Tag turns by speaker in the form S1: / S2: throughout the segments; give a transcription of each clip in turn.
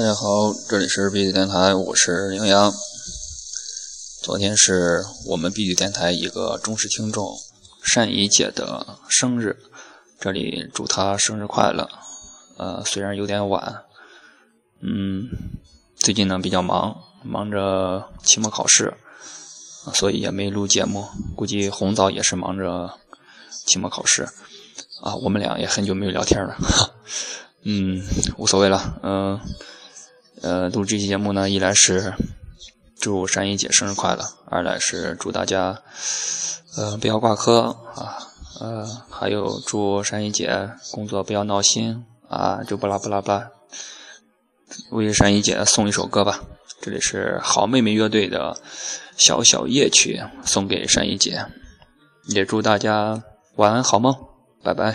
S1: 大家好，这里是 B 级电台，我是杨洋。昨天是我们 B 级电台一个忠实听众善怡姐的生日，这里祝她生日快乐。呃，虽然有点晚，嗯，最近呢比较忙，忙着期末考试，所以也没录节目。估计红枣也是忙着期末考试。啊，我们俩也很久没有聊天了，嗯，无所谓了，嗯，呃录这期节目呢，一来是祝山一姐生日快乐，二来是祝大家，呃，不要挂科啊，呃，还有祝山一姐工作不要闹心啊，就不拉不拉不拉，为山一姐送一首歌吧，这里是好妹妹乐队的小小夜曲，送给山一姐，也祝大家晚安好梦。拜拜。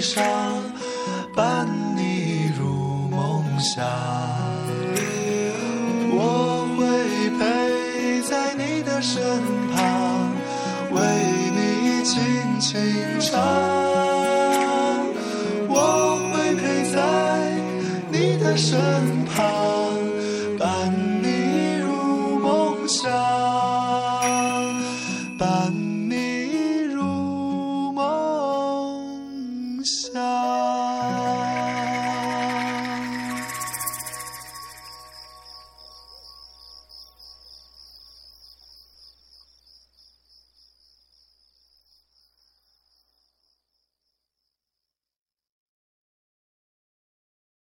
S2: 上，伴你入梦乡。我会陪在你的身旁，为你轻轻唱。我会陪在你的身旁。